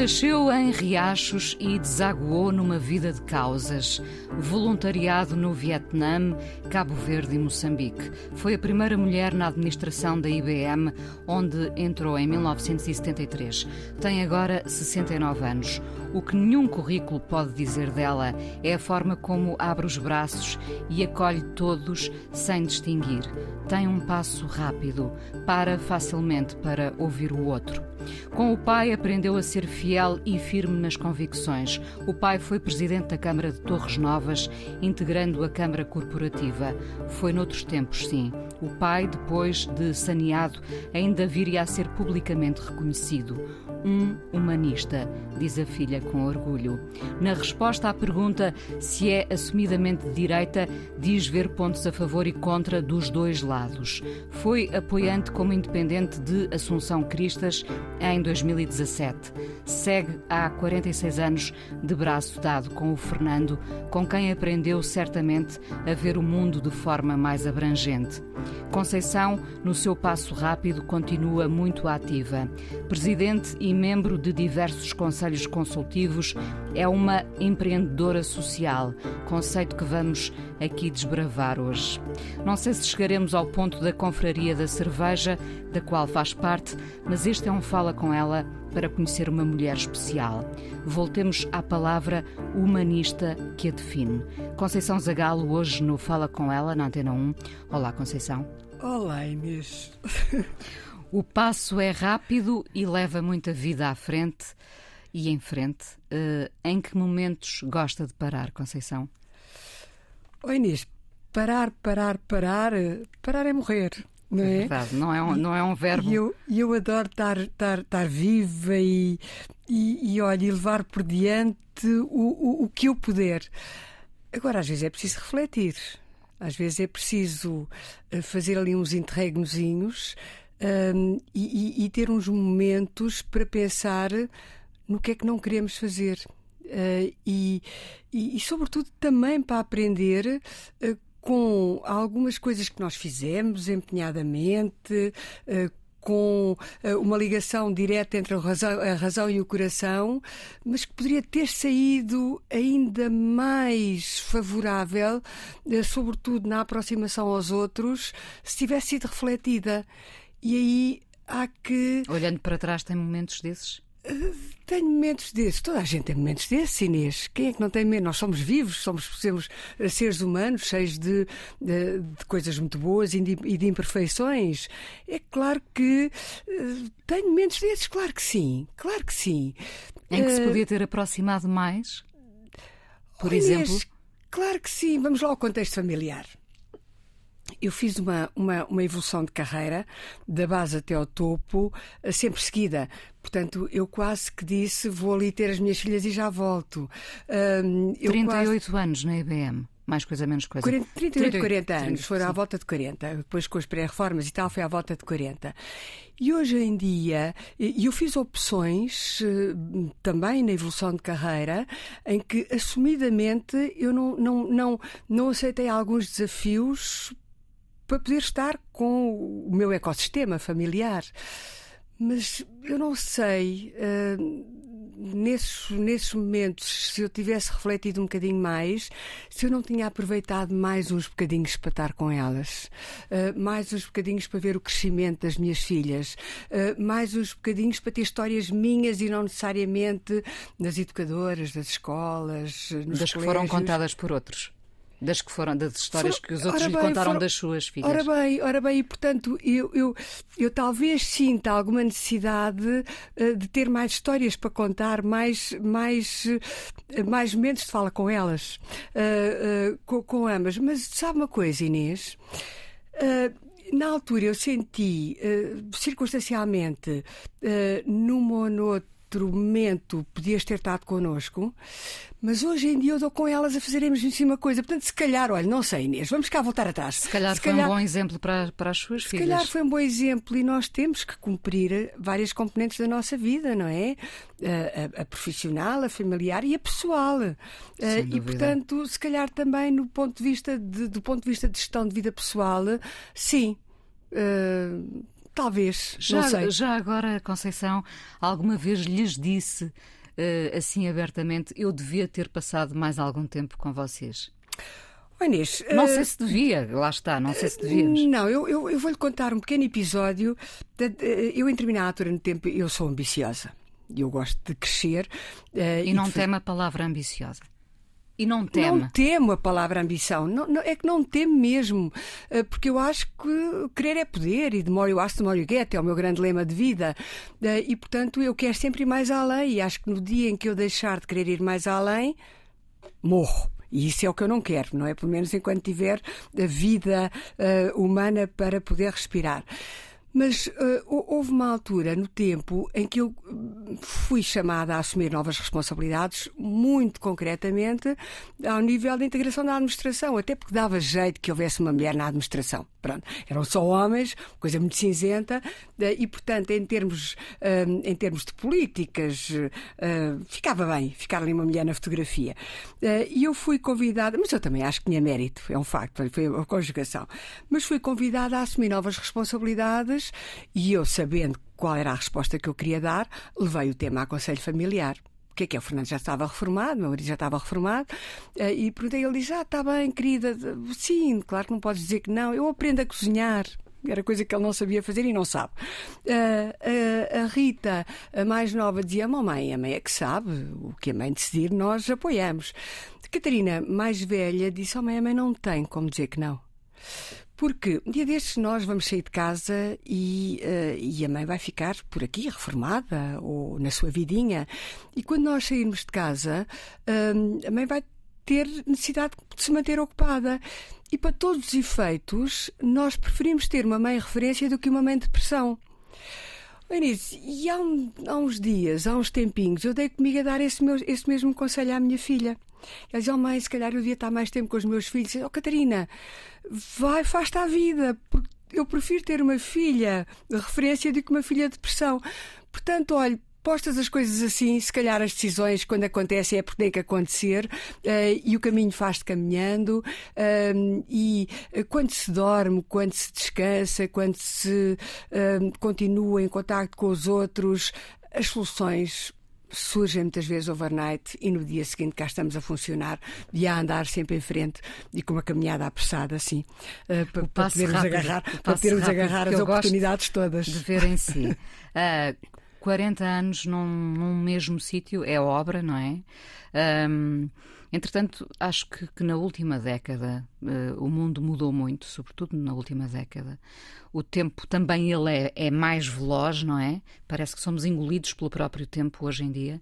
Nasceu em Riachos e desaguou numa vida de causas. Voluntariado no Vietnã, Cabo Verde e Moçambique. Foi a primeira mulher na administração da IBM, onde entrou em 1973. Tem agora 69 anos. O que nenhum currículo pode dizer dela é a forma como abre os braços e acolhe todos sem distinguir. Tem um passo rápido, para facilmente para ouvir o outro. Com o pai aprendeu a ser fiel e firme nas convicções. O pai foi presidente da Câmara de Torres Novas, integrando a Câmara Corporativa. Foi noutros tempos, sim. O pai, depois de saneado, ainda viria a ser publicamente reconhecido. Um humanista, diz a filha com orgulho. Na resposta à pergunta se é assumidamente de direita, diz ver pontos a favor e contra dos dois lados. Foi apoiante como independente de Assunção Cristas em 2017. Segue há 46 anos de braço dado com o Fernando, com quem aprendeu certamente a ver o mundo de forma mais abrangente. Conceição, no seu passo rápido, continua muito ativa. Presidente e membro de diversos conselhos consultivos, é uma empreendedora social, conceito que vamos aqui desbravar hoje. Não sei se chegaremos ao ponto da confraria da cerveja, da qual faz parte, mas este é um Fala com ela para conhecer uma mulher especial. Voltemos à palavra humanista que a define. Conceição Zagalo, hoje no Fala com ela, na Antena 1. Olá, Conceição. Olá, Inês. O passo é rápido e leva muita vida à frente e em frente. Uh, em que momentos gosta de parar, Conceição? Oi, Inês, parar, parar, parar, parar é morrer. Não é? é verdade, não é um, não é um verbo. E eu, eu adoro estar, estar, estar viva e, e, e, olha, e levar por diante o, o, o que eu puder. Agora, às vezes é preciso refletir. Às vezes é preciso eh, fazer ali uns interregnozinhos um, e, e, ter uns momentos para pensar no que é que não queremos fazer. Uh, e, e, e, sobretudo, também para aprender uh, com algumas coisas que nós fizemos empenhadamente, uh, com uma ligação direta entre a razão, a razão, e o coração, mas que poderia ter saído ainda mais favorável, sobretudo na aproximação aos outros, se tivesse sido refletida. E aí há que. Olhando para trás, tem momentos desses? Tenho momentos desses, toda a gente tem momentos desses, Inês. Quem é que não tem medo? Nós somos vivos, somos, somos seres humanos, cheios de, de, de coisas muito boas e de, e de, imperfeições. É claro que uh, tenho momentos desses, claro que sim, claro que sim. Em que uh, se podia ter aproximado mais? Por oh, exemplo? Inês, claro que sim. Vamos lá ao contexto familiar eu fiz uma, uma, uma, evolução de carreira, da base até ao topo, eh, sempre seguida. Portanto, eu quase que disse: vou ali ter as minhas filhas e já volto. Um, 38 quase... anos na IBM. Mais coisa, menos coisa. 40, 38, 40 anos. 30, foram sim. à volta de 40. Depois, com as pré-reformas e tal, foi à volta de 40. E hoje em dia, eu fiz opções eh, também na evolução de carreira em que, assumidamente, eu não, não, não, não aceitei alguns desafios para poder estar com o meu ecossistema familiar. Mas eu não sei, uh, nesses, nesses momentos, se eu tivesse refletido um bocadinho mais, se eu não tinha aproveitado mais uns bocadinhos para estar com elas, uh, mais uns bocadinhos para ver o crescimento das minhas filhas, uh, mais uns bocadinhos para ter histórias minhas e não necessariamente das educadoras, das escolas, nos das colégios. que foram contadas por outros das que foram das histórias foram, que os outros lhe bem, contaram foram, das suas filhas. Ora bem, ora bem, e portanto eu, eu, eu talvez sinta alguma necessidade uh, de ter mais histórias para contar, mais, mais, uh, mais momentos de fala com elas, uh, com, com, ambas. Mas sabe uma coisa, Inês? na altura eu senti, circunstancialmente, numa ou noutra outro momento podias ter estado connosco, mas hoje em dia eu dou com elas a fazermos em cima coisa. Portanto, se calhar, olha, não sei, Inês, vamos cá voltar atrás. Se calhar se foi calhar, um bom exemplo para, para as suas se filhas. Se calhar foi um bom exemplo e nós temos que cumprir várias componentes da nossa vida, não é? A, a, a profissional, a familiar e a pessoal. Uh, e, portanto, se calhar também no ponto de vista de, do ponto de vista de gestão de vida pessoal, sim. Uh, talvez, já. Já agora, Conceição, alguma vez lhes disse uh, assim abertamente: eu devia ter passado mais algum tempo com vocês? Oh, Inês, não uh, sei se devia, lá está, não sei se devíamos. Não, eu, eu, eu vou-lhe contar um pequeno episódio. De, eu, em determinada altura no tempo, eu sou ambiciosa. Eu gosto de crescer. Uh, e não e teme a palavra ambiciosa? E não teme? Não temo a palavra ambição. Não, não, é que não temo mesmo. Porque eu acho que querer é poder. E de more you ask, the more you get. É o meu grande lema de vida. E, portanto, eu quero sempre ir mais além. E acho que no dia em que eu deixar de querer ir mais além, morro. E isso é o que eu não quero, não é? Pelo menos enquanto tiver a vida uh, humana para poder respirar. Mas uh, houve uma altura no tempo em que eu fui chamada a assumir novas responsabilidades, muito concretamente ao nível da integração da administração, até porque dava jeito que houvesse uma mulher na administração. Pronto, eram só homens, coisa muito cinzenta, uh, e portanto, em termos, uh, em termos de políticas, ficava bem ficar ali uma mulher na fotografia. E eu fui convidada, mas eu também acho que tinha mérito, é um facto, foi a conjugação, mas fui convidada a assumir novas responsabilidades e eu, sabendo qual era a resposta que eu queria dar, levei o tema a Conselho Familiar. Que é que é? O Fernando já estava reformado, meu marido já estava reformado, eh, e perguntei, ele disse, ah, está bem, querida, sim, claro que não podes dizer que não, eu aprendo a cozinhar. Era coisa que ele não sabia fazer e não sabe. Uh, uh, a Rita, a mais nova, dizia: Mamãe, a mãe é que sabe. O que a mãe decidir, nós apoiamos. Catarina, mais velha, disse: Oh, mãe, a mãe não tem como dizer que não. Porque um dia destes nós vamos sair de casa e, uh, e a mãe vai ficar por aqui, reformada, ou na sua vidinha. E quando nós sairmos de casa, uh, a mãe vai ter necessidade de se manter ocupada. E para todos os efeitos, nós preferimos ter uma mãe referência do que uma mãe de depressão. Eunice, e há, um, há, uns dias, há uns tempinhos, eu dei comigo a dar esse, meu, esse mesmo conselho à minha filha. Ela dizia, oh mãe, se calhar eu devia estar mais tempo com os meus filhos. Oh Catarina, vai, faz-te à vida, eu prefiro ter uma filha de referência do que uma filha de depressão. Portanto, olha, postas as coisas assim, se calhar as decisões, quando acontecem, é porque tem que acontecer, uh, e o caminho faz-te caminhando, uh, e uh, quando se dorme, quando se descansa, quando se continua em contato com os outros, as soluções surgem muitas vezes overnight e no dia seguinte cá estamos a funcionar e a andar sempre em frente e com uma caminhada apressada assim uh, para, para podermos rápido, agarrar, para podermos agarrar as oportunidades todas. De ver em si. Uh, 40 anos num, num mesmo sítio é obra, não é? Um, entretanto, acho que, que, na última década uh, o mundo mudou muito, sobretudo na última década. O tempo também ele é, é, mais veloz, não é? Parece que somos engolidos pelo próprio tempo hoje em dia.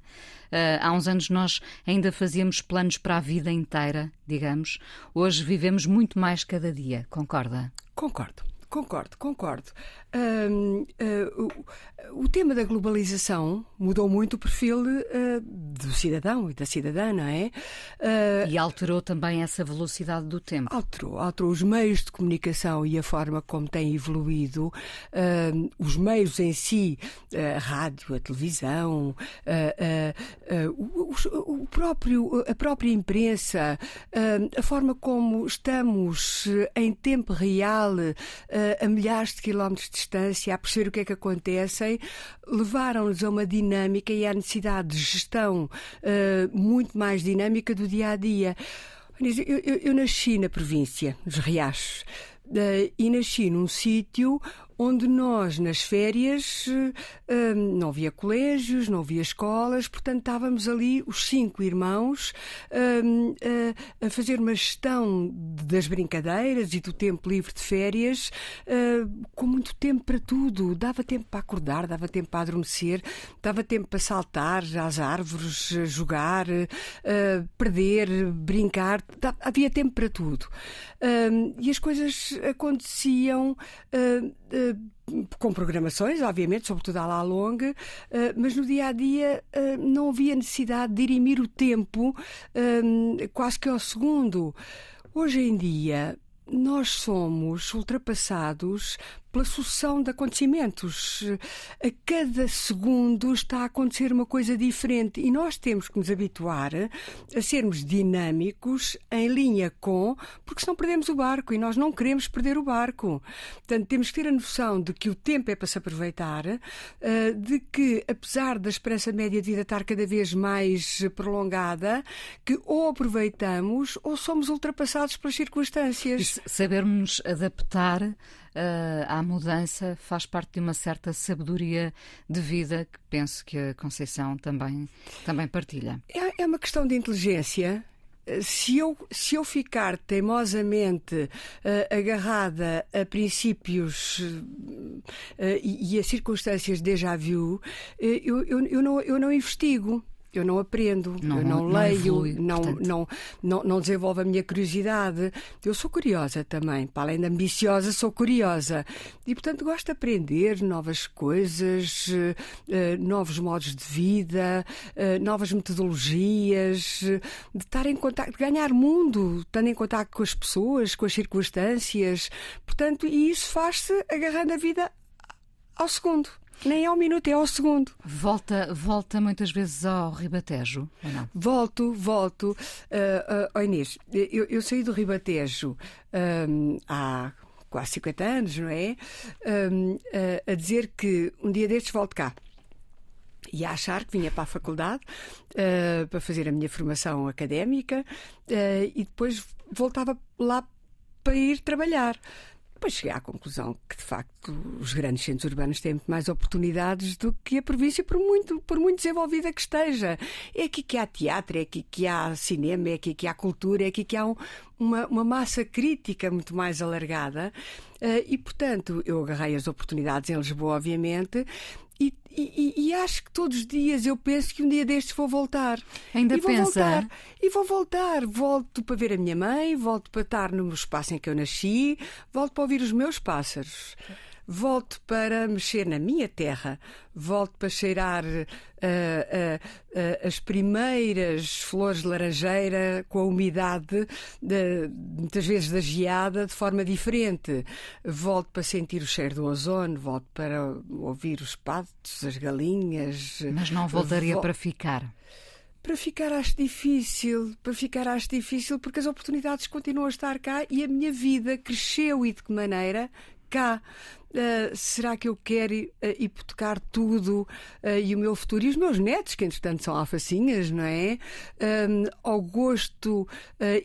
Uh, há uns anos nós ainda fazíamos planos para a vida inteira, digamos. Hoje vivemos muito mais cada dia, concorda? Concordo. Concordo, concordo. Uh, uh, o, o, tema da globalização mudou muito o perfil uh, do cidadão e da cidadã, não é? e alterou também essa velocidade do tempo. Alterou, alterou os meios de comunicação e a forma como têm evoluído, os meios em si, a rádio, a televisão, o, próprio, a própria imprensa, a forma como estamos em tempo real a milhares de quilómetros de distância, a perceber o que é que acontece, levaram-nos a uma dinâmica e à necessidade de gestão uh, muito mais dinâmica do dia a dia. Eu, eu, eu nasci na província, nos Riachos, uh, e nasci num sítio onde nós, nas férias, eh, não havia colégios, não havia escolas, portanto estávamos ali, os cinco irmãos, eh, a fazer uma gestão das brincadeiras e do tempo livre de férias, eh, com muito tempo para tudo. Dava tempo para acordar, dava tempo para adormecer, dava tempo para saltar às árvores, jogar, perder, brincar, havia tempo para tudo. E as coisas aconteciam com programações, obviamente, sobretudo à la longa, mas no dia a dia não havia necessidade de dirimir o tempo quase que ao segundo. Hoje em dia, nós somos ultrapassados pela sucessão de acontecimentos. A cada segundo está a acontecer uma coisa diferente e nós temos que nos habituar a sermos dinâmicos, em linha com, porque senão perdemos o barco e nós não queremos perder o barco. Portanto, temos que ter a noção de que o tempo é para se aproveitar, eh, de que, apesar da esperança média de vida estar cada vez mais prolongada, que ou aproveitamos ou somos ultrapassados pelas circunstâncias. Sabermos adaptar uh, à mudança faz parte de uma certa sabedoria de vida que penso que a Conceição também, também partilha. É, é uma questão de inteligência se eu, se eu ficar teimosamente uh, agarrada a princípios uh, e, e, a circunstâncias déjà vu, eu, eu, eu, não, eu não investigo eu não aprendo, não, eu não, não leio, evolui, não, não, não, não desenvolvo a minha curiosidade. Eu sou curiosa também, para além de ambiciosa, sou curiosa. E, portanto, gosto de aprender novas coisas, uh, novos modos de vida, uh, novas metodologias, de estar em contato, de ganhar mundo, estando em contato com as pessoas, com as circunstâncias. Portanto, e isso faz-se agarrando a vida ao segundo. Nem ao minuto, é ao segundo. Volta, volta muitas vezes ao Ribatejo, ou não? Volto, volto. Uh, uh, oh Inês, eu, eu saí do Ribatejo um, há quase 50 anos, não é? Um, uh, a dizer que um dia destes volto cá e a achar que vinha para a faculdade uh, para fazer a minha formação académica uh, e depois voltava lá para ir trabalhar. Depois cheguei à conclusão que, de facto, os grandes centros urbanos têm muito mais oportunidades do que a província, por muito, por muito desenvolvida que esteja. É aqui que há teatro, é aqui que há cinema, é aqui que há cultura, é aqui que há um, uma, uma massa crítica muito mais alargada. Uh, e, portanto, eu agarrei as oportunidades em Lisboa, obviamente, e, e, e, acho que todos os dias eu penso que um dia destes vou voltar. Ainda e vou pensa? Voltar, e vou voltar. Volto para ver a minha mãe, volto para estar no espaço em que eu nasci, volto para ouvir os meus pássaros volto para mexer na minha terra, volto para cheirar uh, uh, uh, as primeiras flores de laranjeira com a umidade, de, muitas vezes da geada, de forma diferente. Volto para sentir o cheiro do ozono, volto para ouvir os patos, as galinhas. Mas não voltaria para ficar. Para ficar acho difícil, para ficar acho difícil porque as oportunidades continuam a estar cá e a minha vida cresceu e de que maneira cá. Uh, será que eu quero uh, hipotecar tudo uh, e o meu futuro e os meus netos, que entretanto são alfacinhas, não é? ao gosto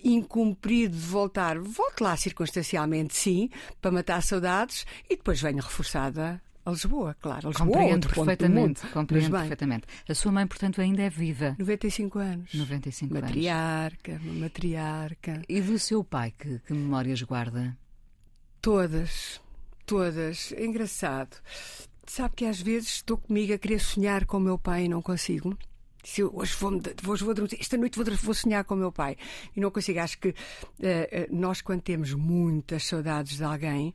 incumprido de voltar, volto lá circunstancialmente, sim, para matar saudades e depois venho reforçada a Lisboa, claro. A Lisboa, compreendo perfeitamente. Compreendo perfeitamente. A sua mãe, portanto, ainda é viva. 95 anos. 95 matriarca, anos. Uma matriarca. E do seu pai, que, que memórias guarda? Todas todas. É engraçado. Sabe que às vezes estou comigo a querer sonhar com o meu pai e não consigo. Se eu, hoje vou, hoje vou esta noite vou, vou, sonhar com o meu pai e não consigo. Acho que uh, nós, quando temos muitas saudades de alguém,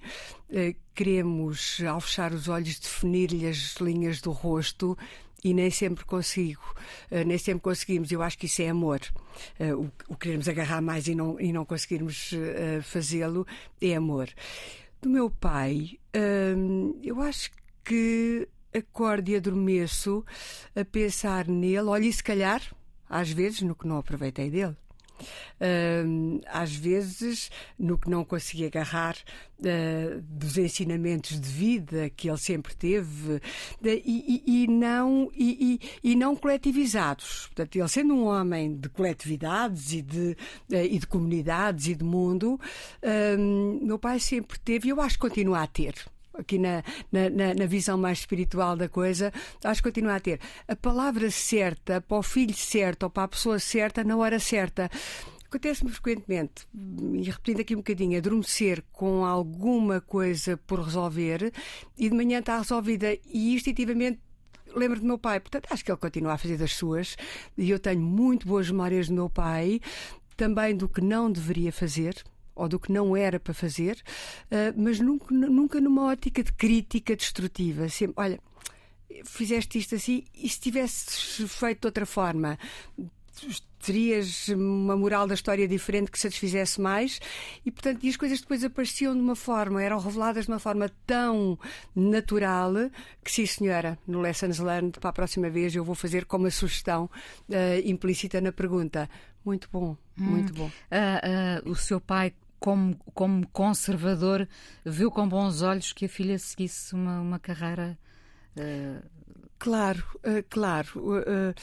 uh, queremos, ao fechar os olhos, definir-lhe as linhas do rosto e nem sempre consigo, uh, nem sempre conseguimos. Eu acho que isso é amor. Uh, o, o queremos agarrar mais e não, e não conseguirmos uh, fazê-lo é amor do meu pai, hum, eu acho que acordo e adormeço a pensar nele. Olha, e se calhar, às vezes, no que não aproveitei dele. Às vezes, no que não consegui agarrar uh, dos ensinamentos de vida que ele sempre teve e, e, e, não, e, e, não coletivizados. Portanto, ele sendo um homem de coletividades e de, eh, e de comunidades e de mundo, meu pai sempre teve, e eu acho que continua a ter aqui na, na, na, visão mais espiritual da coisa, acho que continua a ter. A palavra certa para o filho certo ou para a pessoa certa na hora certa. Acontece-me frequentemente, e repetindo aqui um bocadinho, adormecer com alguma coisa por resolver e de manhã está resolvida. E instintivamente lembro do meu pai, portanto acho que ele continua a fazer das suas e eu tenho muito boas memórias do meu pai, também do que não deveria fazer ou do que não era para fazer, uh, mas nunca, nunca numa ótica de crítica destrutiva. Sempre, olha, fizeste isto assim e se tivesses feito de outra forma, terias uma moral da história diferente que satisfizesse mais e portanto e as coisas depois apareciam de uma forma eram reveladas de uma forma tão natural que sim senhora no Lessons Learned para a próxima vez eu vou fazer como uma sugestão uh, implícita na pergunta muito bom hum. muito bom uh, uh, o seu pai como, como conservador viu com bons olhos que a filha seguisse uma, uma carreira Claro, uh, claro. Uh, uh,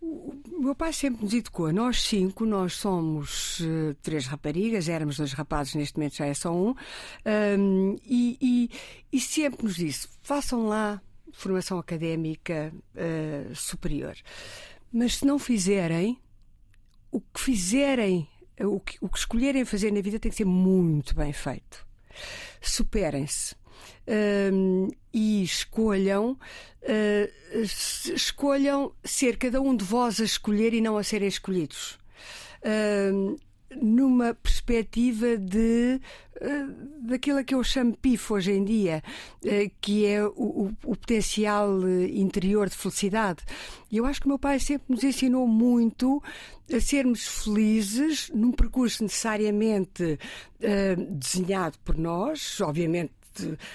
o meu pai sempre nos educou. Nós cinco, nós somos três raparigas, éramos dois rapazes, neste momento já é só um, um e, e, e, sempre nos disse: façam lá formação académica superior. Mas se não fizerem, o que fizerem, o que, o que escolherem fazer na vida tem que ser muito bem feito. Superem-se uh, e escolham, uh, escolham ser cada um de vós a escolher e não a serem escolhidos. Uh, numa perspectiva de uh, daquilo que eu chamo PIF hoje em dia, uh, que é o, o, potencial interior de felicidade. E eu acho que o meu pai sempre nos ensinou muito a sermos felizes num percurso necessariamente desenhado por nós, obviamente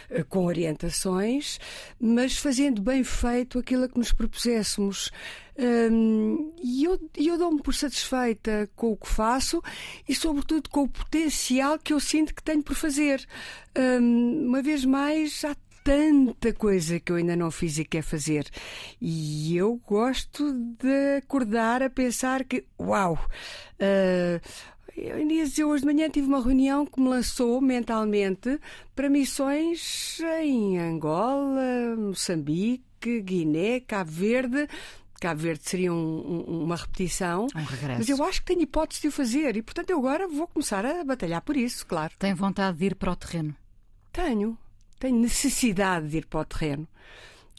eh, com orientações, mas fazendo bem feito aquilo a que nos propuséssemos. E eu, eu dou-me por satisfeita com o que faço e, sobretudo, com o potencial que eu sinto que tenho por fazer. Um, uma vez mais, há tanta coisa que eu ainda não fiz e quer fazer. E eu gosto de acordar a pensar que, uau! Uh, eu hoje de manhã tive uma reunião que me lançou mentalmente para missões em Angola, Moçambique, Guiné, Cabo Verde. Cabo Verde seria um, um, uma repetição. Um regresso. Mas eu acho que tenho hipótese de o fazer e, portanto, eu agora vou começar a batalhar por isso, claro. Tem vontade de ir para o terreno? Tenho. Tenho necessidade de ir para o terreno.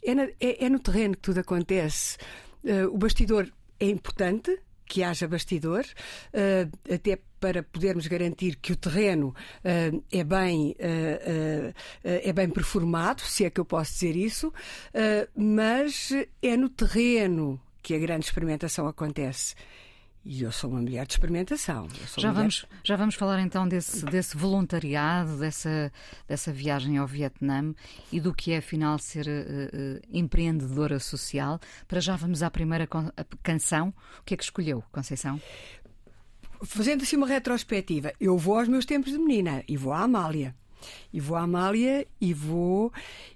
É, na, é, é no terreno que tudo acontece. Uh, o bastidor é importante, que haja bastidor, uh, até para podermos garantir que o terreno uh, é, bem, uh, é bem performado, se é que eu posso dizer isso, mas é no terreno que a grande experimentação acontece. E eu sou uma mulher de experimentação. Já, mulher... vamos, já vamos falar então desse, desse voluntariado, dessa, dessa viagem ao Vietnã e do que é afinal ser uh, uh, empreendedora social. Para já vamos à primeira canção. O que é que escolheu, Conceição? Fazendo assim uma retrospectiva, eu vou aos meus tempos de menina e vou à Amália. E vou à Amália e vou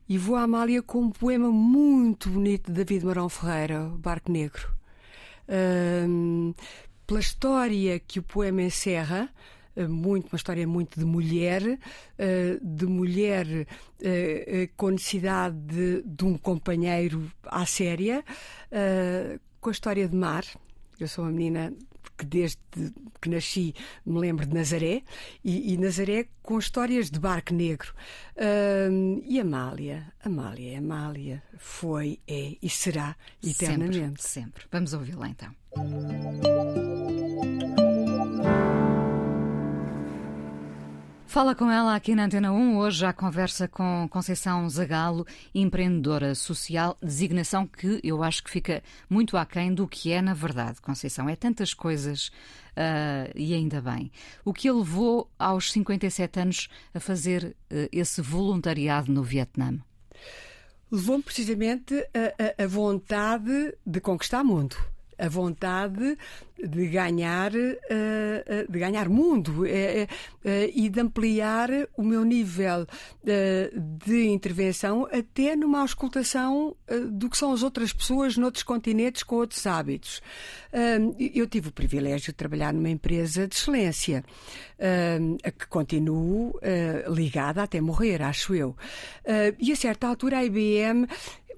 e vou à Amália com um poema muito bonito de David Marão Ferreira, Barco Negro pela história que o poema encerra, eh, muito uma história muito de mulher, eh, de mulher eh, com necessidade de, de um companheiro à séria, com a história de mar. Eu sou uma menina que desde que nasci me lembro de Nazaré e, e Nazaré com histórias de barco negro. e Amália, Amália, Amália foi, é e será eternamente. Sempre, sempre. Vamos ouvi-la então. Fala com ela aqui na Antena 1. Hoje a conversa com Conceição Zagalo, empreendedora social, designação que eu acho que fica muito aquém do que é na verdade, Conceição. É tantas coisas uh, e ainda bem. O que a levou aos 57 anos a fazer uh, esse voluntariado no Vietnã? Levou-me precisamente a, a, a vontade de conquistar o mundo a vontade de ganhar, eh, eh, de ganhar mundo eh, e de ampliar o meu nível de intervenção até numa auscultação do que são as outras pessoas noutros continentes com outros hábitos. Eu tive o privilégio de trabalhar numa empresa de excelência, a que continuo ligada até morrer, acho eu. E a certa altura a IBM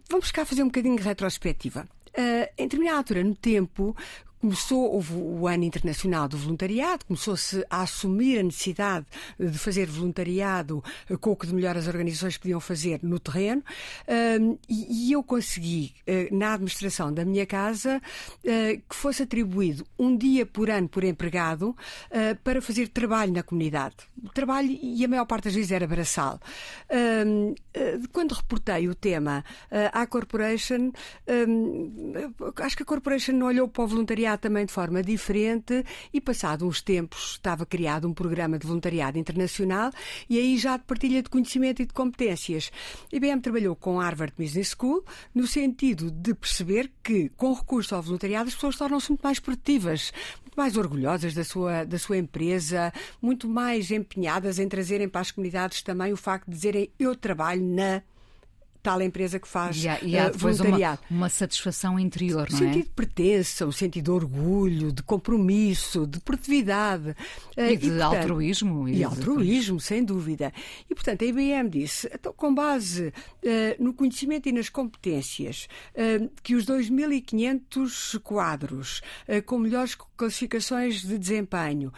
Vamos cá fazer um bocadinho de retrospectiva. Uh, em determinada altura no tempo, começou, houve o ano internacional do voluntariado, começou-se a assumir a necessidade de fazer voluntariado com o que de melhor as organizações podiam fazer no terreno, e, eu consegui, na administração da minha casa, que fosse atribuído um dia por ano por empregado para fazer trabalho na comunidade. Trabalho, e a maior parte das vezes era braçal. Quando reportei o tema à Corporation, acho que a Corporation não olhou para o voluntariado também de forma diferente e, passado uns tempos, estava criado um programa de voluntariado internacional e aí já de partilha de conhecimento e de competências. IBM trabalhou com Harvard Business School no sentido de perceber que, com recurso ao voluntariado, as pessoas tornam-se muito mais produtivas, muito mais orgulhosas da sua, da sua empresa, muito mais empenhadas em trazerem para as comunidades também o facto de dizerem eu trabalho na tal empresa que faz e há, e há uh, voluntariado. Uma, uma, satisfação interior, não é? sentido de pertença, um sentido de orgulho, de compromisso, de produtividade. Uh, e de e, portanto, altruísmo. E, e altruísmo, sem dúvida. E, portanto, a IBM disse, então, com base uh, no conhecimento e nas competências que os 2.500 quadros com melhores classificações de desempenho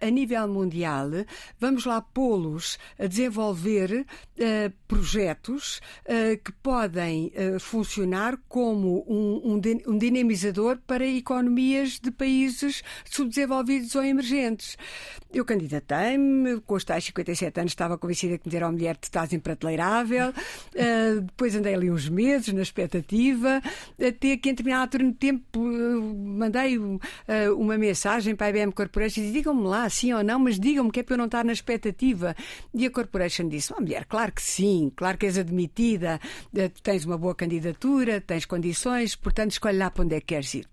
a nível mundial, vamos lá pô-los a desenvolver projetos uh, que podem uh, funcionar como um, um, dinamizador para economias de países subdesenvolvidos ou emergentes. Eu candidatei-me, com os tais 57 anos estava convencida que me deram mulher de estás imprateleirável, uh, depois andei ali uns meses na expectativa, até que em determinado turno de tempo mandei uma mensagem para a IBM Corporation e digam-me lá, sim ou não, mas digam-me que é para eu não estar na expectativa. E a Corporation disse, oh, mulher, claro que sim, claro que és admitida, eh, tens uma boa candidatura, tens condições, portanto escolhe lá para onde é que queres ir.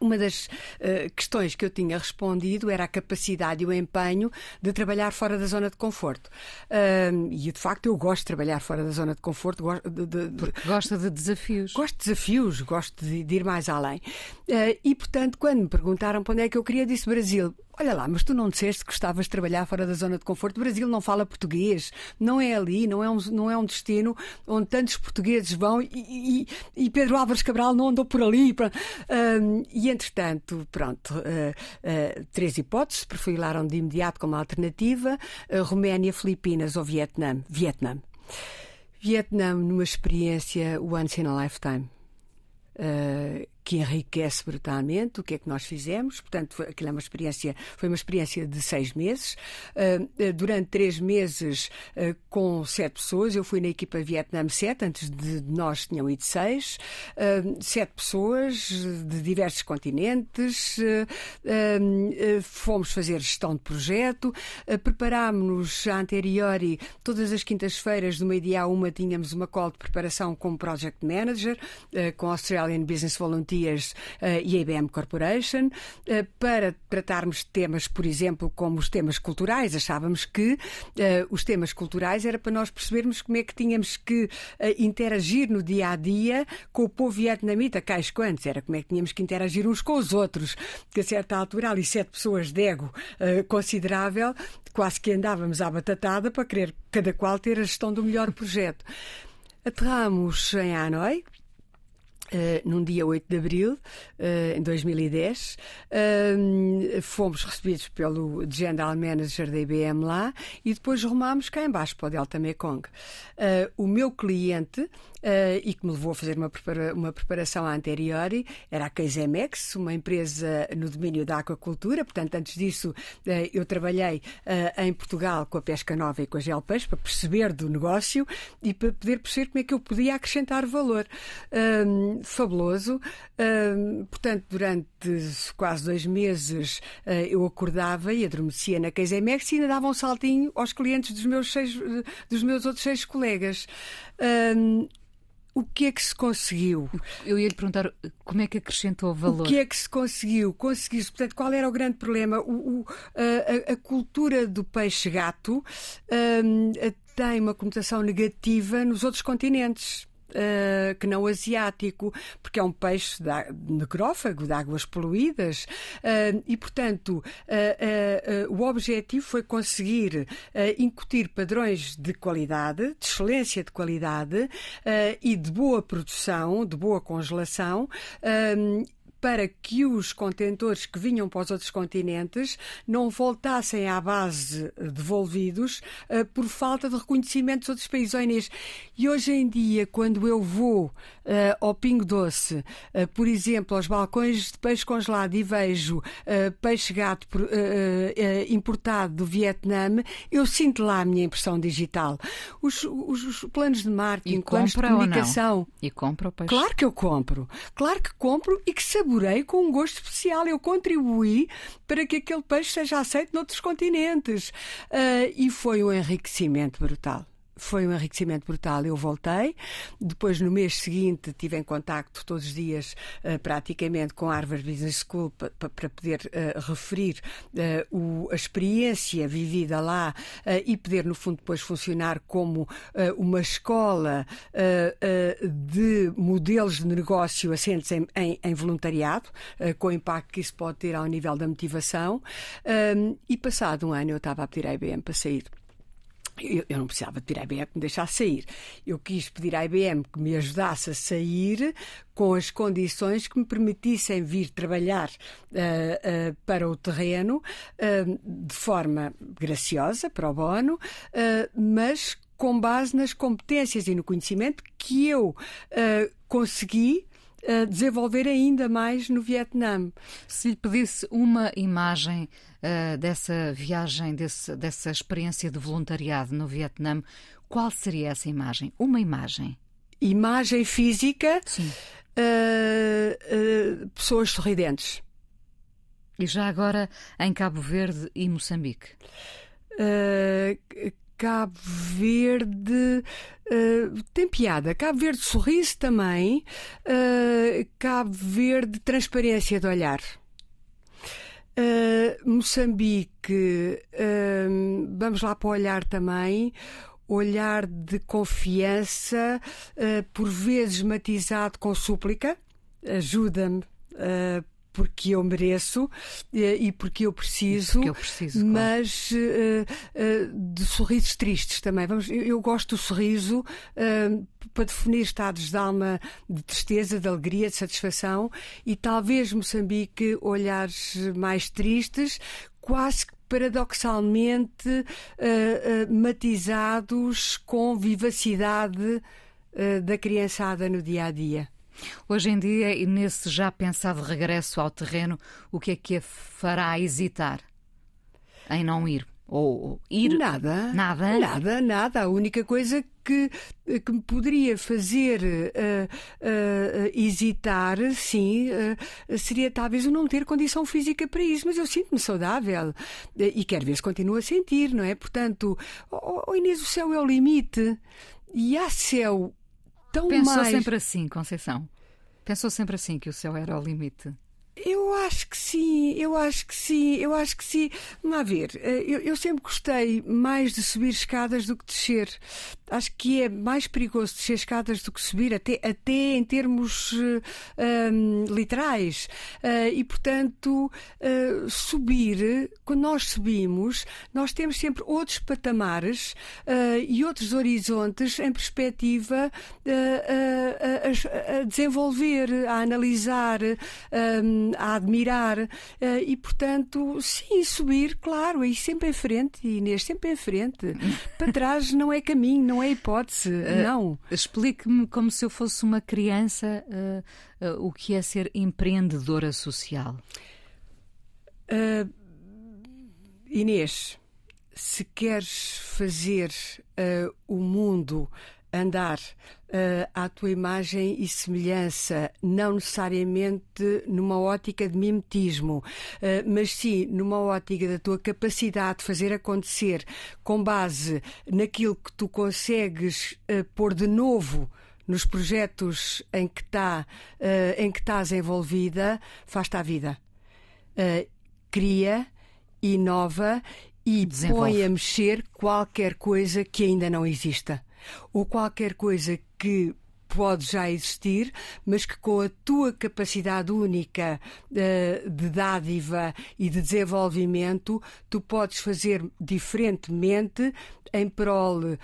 Uma das uh, questões que eu tinha respondido era a capacidade e o empenho de trabalhar fora da zona de conforto. Uh, e de facto eu gosto de trabalhar fora da zona de conforto. Gosto de, de, de... gosta de desafios. Gosto de desafios, gosto de, de ir mais além. Uh, e portanto, quando me perguntaram para onde é que eu queria, disse Brasil. Olha lá, mas tu não disseste que gostavas de trabalhar fora da zona de conforto. O Brasil não fala português, não é ali, não é um, não é um destino onde tantos portugueses vão e, e, e Pedro Álvares Cabral não andou por ali. Um, e entretanto, pronto, uh, uh, três hipóteses perfilaram de imediato como alternativa: uh, Roménia, Filipinas ou Vietnã. Vietnã. Vietnã numa experiência once in a lifetime. Uh, que enriquece brutalmente. O que é que nós fizemos? Portanto, foi, aquilo é uma experiência, foi uma experiência de seis meses. Uh, durante três meses, uh, com sete pessoas, eu fui na equipa Vietnã 7, antes de nós tinham ido seis. Uh, sete pessoas de diversos continentes. fomos fazer gestão de projeto. Preparámos-nos a anteriori, todas as quintas-feiras, do meio-dia a uma, tínhamos uma call de preparação como Project Manager, com Australian Business Volunteer Uh, e a IBM Corporation, uh, para tratarmos de temas, por exemplo, como os temas culturais. Achávamos que uh, os temas culturais era para nós percebermos como é que tínhamos que interagir no dia a dia com o povo vietnamita, cais quantos, era como é que tínhamos que interagir uns com os outros, que a certa altura ali sete pessoas de ego considerável, quase que andávamos à batatada para querer cada qual ter a gestão do melhor projeto. Aterramos em Hanoi, Uh, num dia 8 de abril, uh, em 2010, uh, fomos recebidos pelo General Manager da IBM lá e depois rumámos cá embaixo para o Delta Mekong. o meu cliente e que me levou a fazer uma, prepara uma preparação anterior era a Keizemex, uma empresa no domínio da aquacultura. Portanto, antes disso, eu trabalhei em Portugal com a pesca nova e com a gelpeixe para perceber do negócio e para poder perceber como é que eu podia acrescentar valor. Fabuloso. portanto, durante quase dois meses eu acordava e adormecia na Keizemex e ainda dava um saltinho aos clientes dos meus, seis, dos meus outros seis colegas. O que é que se conseguiu? Eu ia lhe perguntar como é que acrescentou valor. O que é que se conseguiu? Conseguiu-se, portanto, qual era o grande problema? O, o, a, a, cultura do peixe-gato um, tem uma conotação negativa nos outros continentes. Uh, que não asiático, porque é um peixe necrófago, de águas poluídas, uh, e, portanto, uh, o objetivo foi conseguir incutir padrões de qualidade, de excelência de qualidade e de boa produção, de boa congelação para que os contentores que vinham para os outros continentes não voltassem à base devolvidos uh, por falta de reconhecimento dos outros países. E hoje em dia, quando eu vou ao Pingo Doce, uh, por exemplo, aos balcões de peixe congelado e vejo peixe gato importado do Vietnã, eu sinto lá a minha impressão digital. Os, os, os planos de marketing, planos de comunicação. E compra o peixe? Claro que eu compro. Claro que compro e que saborei com um gosto especial. Eu contribuí para que aquele peixe seja aceito noutros continentes. Uh, e foi um enriquecimento brutal foi um enriquecimento brutal. Eu voltei, depois no mês seguinte tive em contacto todos os dias uh, praticamente com a Harvard Business School para poder uh, referir uh, o, a experiência vivida lá e poder no fundo depois funcionar como uma escola de modelos de negócio assentes em, em, em voluntariado, com o impacto que isso pode ter ao nível da motivação. e passado um ano eu estava a pedir à IBM para sair. Eu, eu, não precisava pedir à IBM que me deixasse sair. Eu quis pedir à IBM que me ajudasse a sair com as condições que me permitissem vir trabalhar uh, uh, para o terreno uh, de forma graciosa, para o bono, mas com base nas competências e no conhecimento que eu consegui desenvolver ainda mais no Vietnã. Se lhe pedisse uma imagem uh, dessa viagem, desse, dessa experiência de voluntariado no Vietnã, qual seria essa imagem? Uma imagem. Imagem física. Sim. Uh, uh, pessoas sorridentes. E já agora em Cabo Verde e Moçambique? Cabo Verde uh, tem piada. Cabo Verde sorriso também. Uh, Cabo Verde transparência de olhar. Uh, Moçambique, vamos lá para o olhar também. Olhar de confiança, por vezes matizado com súplica. Ajuda-me porque eu mereço eh, e porque eu preciso, porque eu preciso mas uh, uh, de sorrisos tristes também. Vamos, eu, gosto do sorriso uh, para definir estados de alma de tristeza, de alegria, de satisfação e talvez Moçambique olhares mais tristes, quase paradoxalmente matizados com vivacidade da criançada no dia a dia. Hoje em dia, e nesse já pensado regresso ao terreno, o que é que a fará hesitar em não ir? Ou ir? Nada. Nada? Nada, nada. A única coisa que, que me poderia fazer uh, uh, hesitar, sim, uh, seria talvez eu não ter condição física para isso, mas eu sinto-me saudável e quero ver se continuo a sentir, não é? Portanto, oh, oh Inês, o céu é o limite e há céu tão Pensou mais... sempre assim, Conceição? Pensou sempre assim que o céu era o limite? Eu acho que sim, eu acho que sim, eu acho que sim. Vamos lá ver, eh, eu, eu, sempre gostei mais de subir escadas do que descer. Acho que é mais perigoso descer escadas do que subir, até, até em termos um, ehm, literais. Uh, e, portanto, uh, subir, quando nós subimos, nós temos sempre outros patamares uh, e outros horizontes em perspectiva a, a, desenvolver, a analisar. A admirar uh, e, portanto, sim, subir, claro, e sempre em frente, Inês, sempre em frente. Para trás não é caminho, não é hipótese, uh, não. Explique-me como se eu fosse uma criança uh, o que é ser empreendedora social. Inês, se queres fazer o mundo andar uh, à tua imagem e semelhança, não necessariamente numa ótica de mimetismo, uh, mas sim numa ótica da tua capacidade de fazer acontecer com base naquilo que tu consegues uh, pôr de novo nos projetos em que, tá, uh, em que estás envolvida, faz-te a vida. Cria, inova e põe a mexer qualquer coisa que ainda não exista ou qualquer coisa que pode já existir, mas que com a tua capacidade única uh, de dádiva e de desenvolvimento, tu podes fazer diferentemente em prol uh,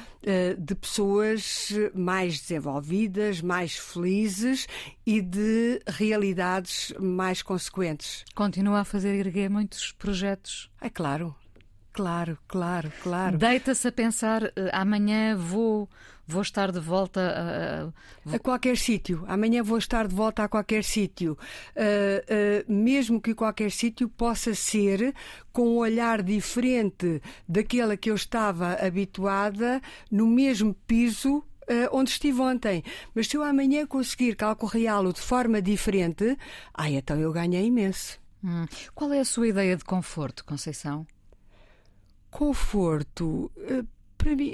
de pessoas mais desenvolvidas, mais felizes e de realidades mais consequentes. Continua a fazer erguer muitos projetos. É claro, Claro, claro, claro. Deita-se a pensar, uh, amanhã vou, vou estar de volta a. A qualquer sítio. Amanhã vou estar de volta a qualquer sítio. Uh, uh, mesmo que qualquer sítio possa ser com um olhar diferente daquele a que eu estava habituada, no mesmo piso Uh, onde estive ontem. Mas se eu amanhã conseguir calcorreá-lo de forma diferente, ai, então eu ganhei imenso. Hum. Qual é a sua ideia de conforto, Conceição? Conforto. Uh, para mim,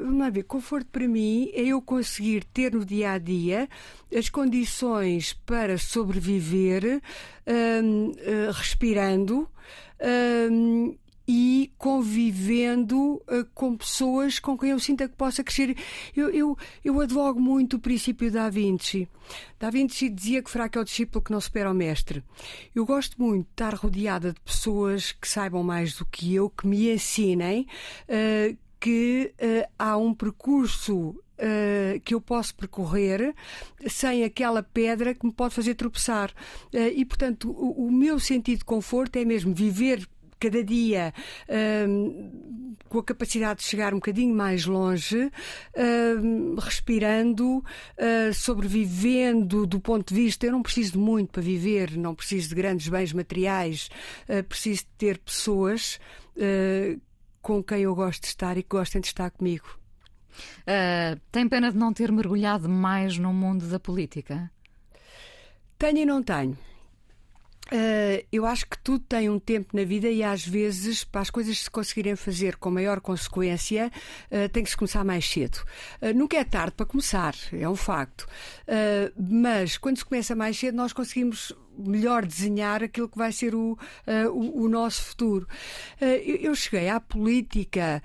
vamos ver, conforto para mim é eu conseguir ter no dia a dia as condições para sobreviver uh, respirando e convivendo uh, com pessoas com quem eu sinta que possa crescer. Eu, eu, eu advogo muito o princípio da Vinci. Da Vinci dizia que fraco é o discípulo que não supera o mestre. Eu gosto muito de estar rodeada de pessoas que saibam mais do que eu, que me ensinem uh, que uh, há um percurso Uh, que eu posso percorrer sem aquela pedra que me pode fazer tropeçar. Uh, e, portanto, o, o, meu sentido de conforto é mesmo viver cada dia um, com a capacidade de chegar um bocadinho mais longe, um, respirando, uh, sobrevivendo do ponto de vista. Eu não preciso de muito para viver, não preciso de grandes bens materiais, uh, preciso de ter pessoas uh, com quem eu gosto de estar e que gostem de estar comigo. tem pena de não ter mergulhado mais no mundo da política? Tenho e não tenho. Uh, eu acho que tudo tem um tempo na vida e às vezes, para as coisas se conseguirem fazer com maior consequência, uh, tem que se começar mais cedo. Uh, nunca é tarde para começar, é um facto. mas quando se começa mais cedo, nós conseguimos melhor desenhar aquilo que vai ser o, o, o, nosso futuro. eu cheguei à política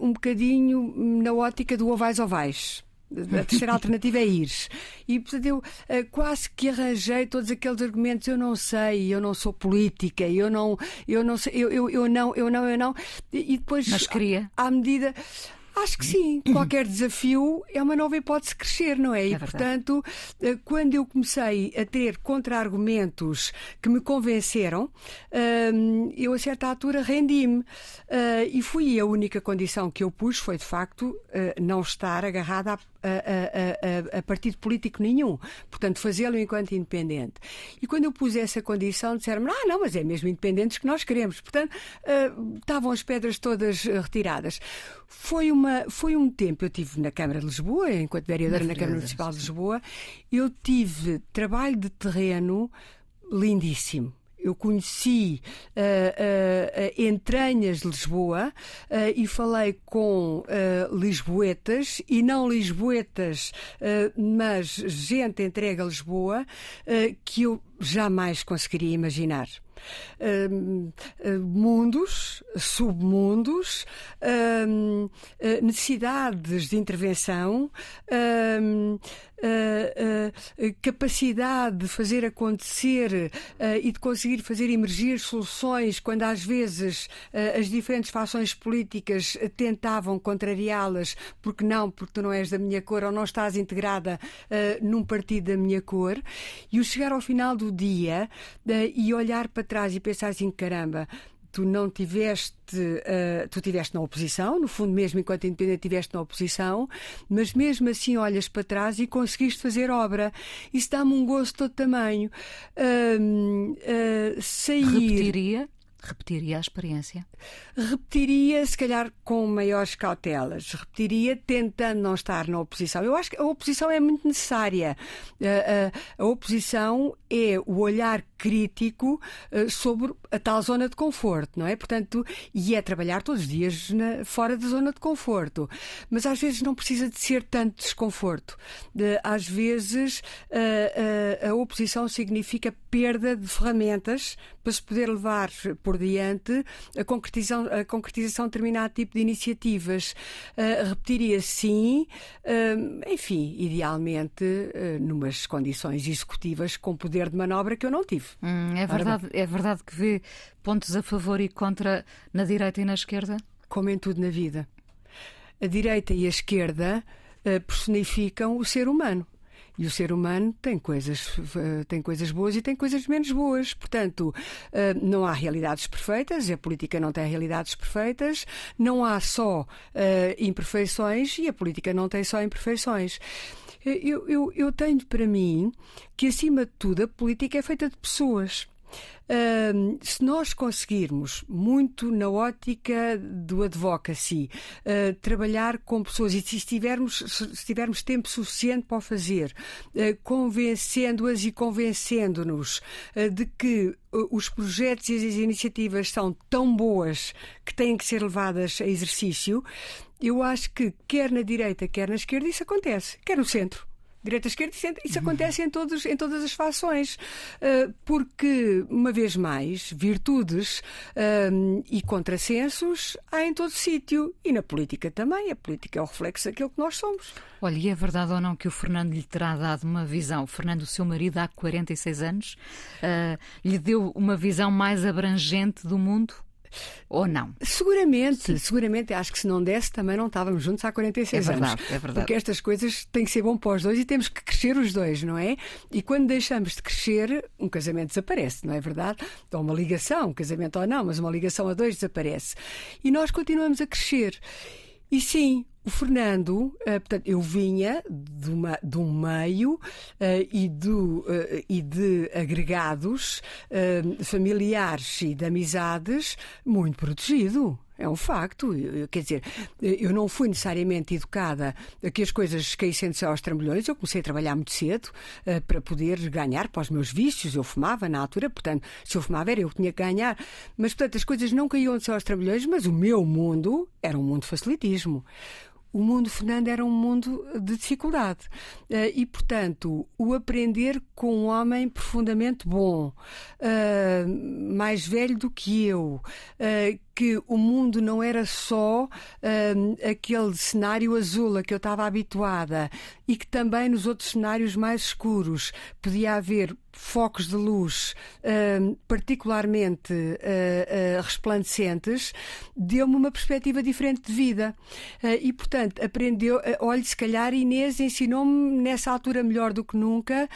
um bocadinho na ótica do ovais ovais. A terceira alternativa é ir. E, portanto, eu uh, quase que arranjei todos aqueles argumentos. Eu não sei, eu não sou política, eu não, eu não sei, eu, eu, eu não, eu não, eu não. E, depois. Mas queria. À medida. Acho que sim. Qualquer desafio é uma nova hipótese de crescer, não é? é e, portanto, eh, quando eu comecei a ter contra-argumentos que me convenceram, ehm, eu, a certa altura, rendi-me. Eh, e fui a única condição que eu pus foi, de facto, não estar agarrada a, a, a, partido político nenhum. Portanto, fazê-lo enquanto independente. E quando eu pus essa condição, disseram-me: ah, não, mas é mesmo independentes que nós queremos. Portanto, estavam as pedras todas retiradas. Foi, uma, foi um tempo, eu tive na Câmara de Lisboa, enquanto vereadora na, na Câmara Municipal de Lisboa, eu tive trabalho de terreno lindíssimo eu conheci uh, uh, entranhas de Lisboa uh, e falei com lisboetas e não lisboetas, mas gente entregue a Lisboa que eu jamais conseguiria imaginar. Uh, mundos, submundos, uh, necessidades de intervenção, capacidade de fazer acontecer e de conseguir fazer emergir soluções quando às vezes as diferentes fações políticas tentavam contrariá-las porque não, porque tu não és da minha cor ou não estás integrada num partido da minha cor. E o chegar ao final do dia e olhar para trás e pensar assim: caramba, tu não tiveste, uh, tu tiveste na oposição, no fundo mesmo enquanto independente tiveste na oposição, mas mesmo assim olhas para trás e conseguiste fazer obra. Isso dá-me um gosto de todo tamanho. Uh, uh, sair... Repetiria? Repetiria a experiência? Repetiria, se calhar, com maiores cautelas. Repetiria tentando não estar na oposição. Eu acho que a oposição é muito necessária. A, a, a oposição é o olhar crítico uh, sobre a tal zona de conforto, não é? Portanto, e é trabalhar todos os dias na, fora da zona de conforto. Mas às vezes não precisa de ser tanto desconforto. De, às vezes uh, a oposição significa perda de ferramentas para se poder levar por por diante a concretização, a concretização de determinado tipo de iniciativas. Uh, repetiria sim, uh, enfim, idealmente, uh, numas condições executivas com poder de manobra que eu não tive. Hum, é, verdade, é verdade que vê pontos a favor e contra na direita e na esquerda? Como em tudo na vida. A direita e a esquerda personificam o ser humano. E o ser humano tem coisas, tem coisas boas e tem coisas menos boas. Portanto, eh, não há realidades perfeitas, a política não tem realidades perfeitas, não há só eh, imperfeições e a política não tem só imperfeições. Eu, eu, eu tenho para mim que, acima de tudo, a política é feita de pessoas. Se nós conseguirmos, muito na ótica do advocacy, uh, trabalhar com pessoas e se tivermos, se tivermos tempo suficiente para o fazer, uh, convencendo-as e convencendo-nos ah, de que os projetos e as iniciativas são tão boas que têm que ser levadas a exercício, eu acho que quer na direita, quer na esquerda, isso acontece, quer no centro direita, esquerda e centro. Isso acontece em, todos, em todas as fações. Uh, porque, uma vez mais, virtudes uh, e contrassensos há em todo sítio. E na política também. A política é o reflexo daquilo que nós somos. Olha, e é verdade ou não que o Fernando lhe terá dado uma visão? O Fernando, o seu marido, há 46 anos, uh, lhe deu uma visão mais abrangente do mundo? Ou não? Seguramente, Sim. seguramente. Acho que se não desse também não estávamos juntos há 46 é verdade, anos. É verdade. Porque estas coisas têm que ser bom para os dois e temos que crescer os dois, não é? E quando deixamos de crescer, um casamento desaparece, não é verdade? Ou uma ligação, um casamento ou não, mas uma ligação a dois desaparece. E nós continuamos a crescer. E sim, o Fernando, eh, portanto, eu vinha de, uma, de um meio uh, e, do, uh, e de agregados familiares e de amizades muito protegido. É um facto. Eu, quer dizer, eu não fui necessariamente educada a que as coisas caíssem-se aos trambolhões. Eu comecei a trabalhar muito cedo uh, para poder ganhar para os meus vícios. Eu fumava na altura, portanto, se eu fumava era eu que tinha que ganhar. Mas, portanto, as coisas não caíam-se aos trambolhões, mas o meu mundo era um mundo de facilitismo o mundo Fernando era um mundo de dificuldade. Eh, e, portanto, o aprender com um homem profundamente bom, eh, mais velho do que eu, eh, que o mundo não era só aquele cenário azul a que eu estava habituada e que também nos outros cenários mais escuros podia haver focos de luz uh, particularmente uh, uh, resplandecentes, deu-me uma perspectiva diferente de vida. e, portanto, aprendeu, olhe, se calhar Inês ensinou-me nessa altura melhor do que nunca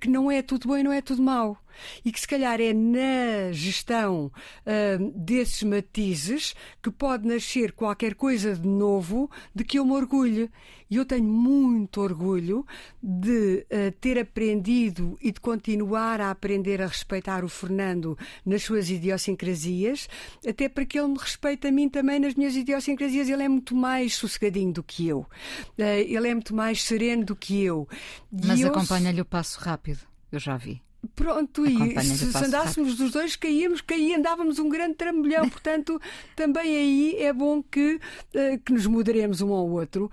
que não é tudo bom e não é tudo mau e que se calhar é na gestão uh, desses matizes que pode nascer qualquer coisa de novo de que eu me orgulho. E eu tenho muito orgulho de uh, ter aprendido e de continuar a aprender a respeitar o Fernando nas suas idiosincrasias, até para que ele me respeite a mim também nas minhas idiosincrasias. Ele é muito mais sossegadinho do que eu, uh, ele é muito mais sereno do que eu. Mas acompanha-lhe o passo rápido, eu já vi. Pronto, e se, se andássemos dos dois, caíamos, caí, andávamos um grande trambolhão. Portanto, também aí é bom que, uh, que nos moderemos um ao outro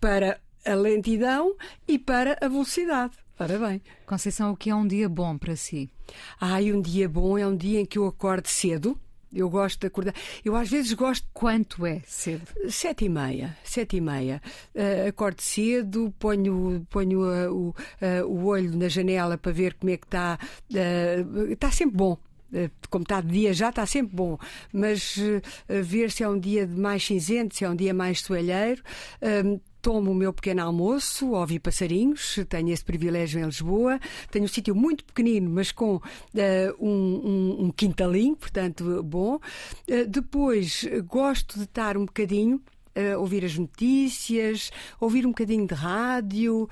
para a lentidão e para a velocidade. Ora bem. Conceição, o que é um dia bom para si? Ai, um dia bom é um dia em que eu acordo cedo eu gosto de acordar. Eu às vezes gosto. Quanto é cedo? Sete e meia. Sete e meia. Uh, acordo cedo, ponho, ponho uh, o, uh, o olho na janela para ver como é que está. está sempre bom como está de dia já está sempre bom, mas uh, ver se é um dia mais cinzento, se é um dia mais soalheiro, uh, tomo o meu pequeno almoço, ouvi passarinhos, tenho esse privilégio em Lisboa. Tenho um sítio muito pequenino, mas com uh, um, um, um, quintalinho, portanto, bom. Uh, depois, gosto de estar um bocadinho. Uh, ouvir as notícias, ouvir um bocadinho de rádio.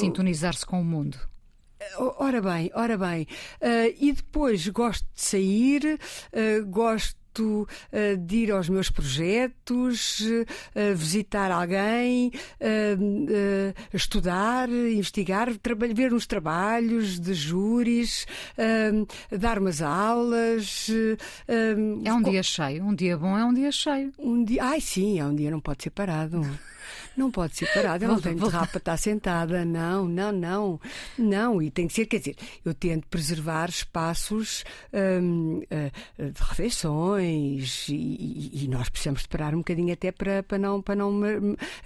Sintonizar-se com o mundo. Ora bem, ora bem. e depois gosto de sair, gosto gosto uh, de ir aos meus projetos, uh, visitar alguém, estudar, investigar, ver uns trabalhos de júris, dar umas aulas. é um dia cheio, um dia bom é um dia cheio. Um dia, ai sim, é um dia não pode ser parado. Não pode ser parada, eu não tenho de rapa estar sentada, não, não, não, não, e tem que ser, quer dizer, eu tento preservar espaços hum, eh, de refeições e, e, nós precisamos de parar um bocadinho até para, para não, para não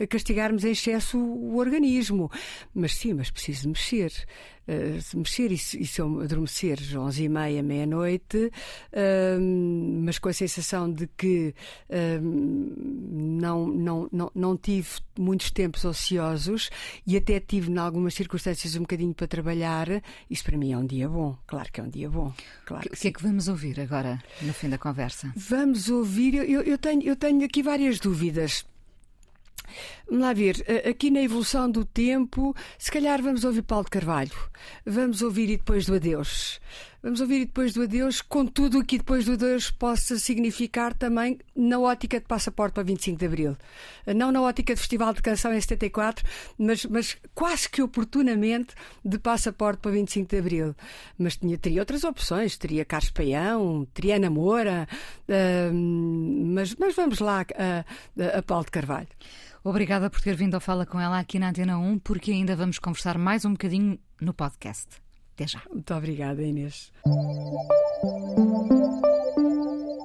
castigarmos em excesso o organismo, mas sim, mas preciso mexer. Uh, se mexer e se, e se eu adormecer às onze e meia, meia-noite, uh, mas com a sensação de que uh, não, não, não, não tive muitos tempos ociosos e até tive, em algumas circunstâncias, um bocadinho para trabalhar, isso para mim é um dia bom. Claro que é um dia bom. Claro o que, que é que vamos ouvir agora, no fim da conversa? Vamos ouvir, eu, eu, tenho, eu tenho aqui várias dúvidas. Vamos lá ver, aqui na evolução do tempo, se calhar vamos ouvir Paulo de Carvalho, vamos ouvir e depois do adeus. Vamos ouvir depois do adeus, com tudo o que depois do adeus possa significar também na ótica de passaporte para 25 de Abril. Não na ótica de Festival de Canção em 74, mas, mas quase que oportunamente de passaporte para 25 de Abril. Mas tinha, teria outras opções, teria Carlos Paião, teria Ana Moura, uh, mas, mas vamos lá a, a Paulo de Carvalho. Obrigada por ter vindo ao Fala com ela aqui na Antena 1, porque ainda vamos conversar mais um bocadinho no podcast. Até já. Muito obrigada, Inês.